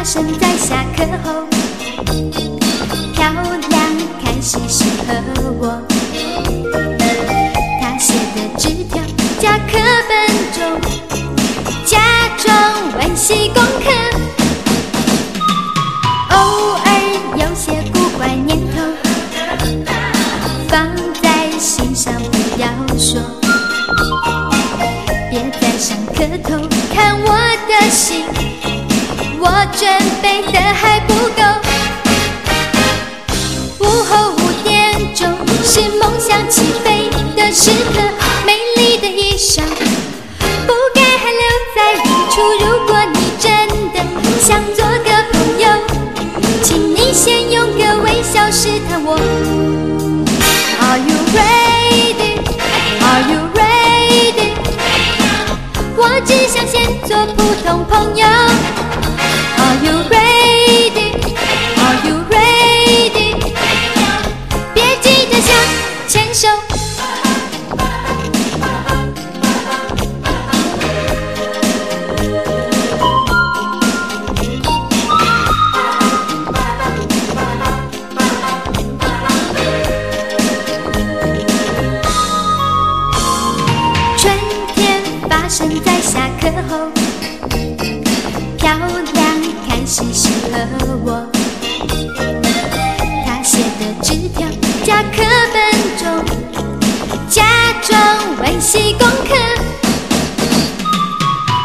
发生在下课后，漂亮开始适合我。他写的纸条夹课本中，假装温习功课。偶尔有些古怪念头，放在心上不要说。别在上课偷看我的心，我准备的还不够。午后五点钟是梦想起飞的时刻，美丽的衣裳不该还留在原处。如果你真的想做个朋友，请你先用个微笑试探我。Are you ready? Are you ready? 我只想先做普通朋友。Are you ready? Are you ready? 别急着想牵手。春天发生在亮开始适合我。他写的纸条夹课本中，假装温习功课。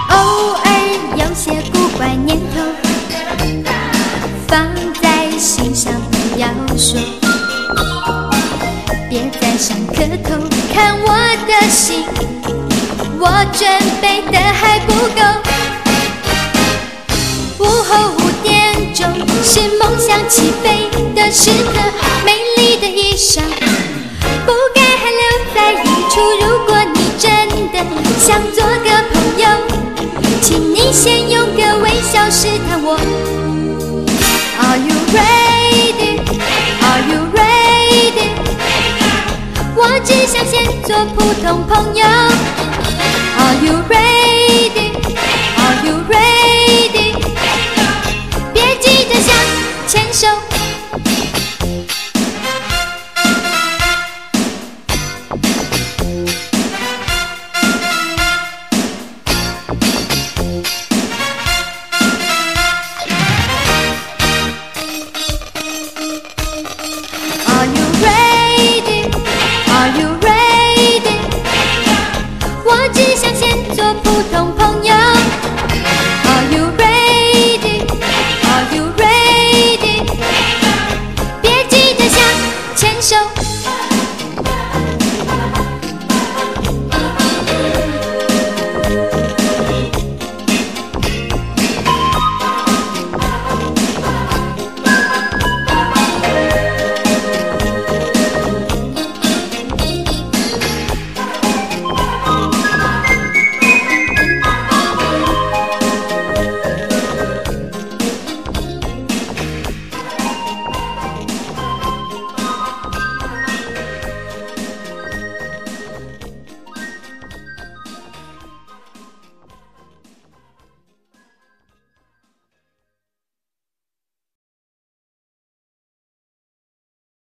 偶尔有些古怪念头，放在心上不要说。别在上课偷看我的信，我准备的还不够。是梦想起飞的时刻，美丽的衣裳不该还留在一处。如果你真的想做个朋友，请你先用个微笑试探我。Are you ready? Are you ready? 我只想先做普通朋友。Are you ready?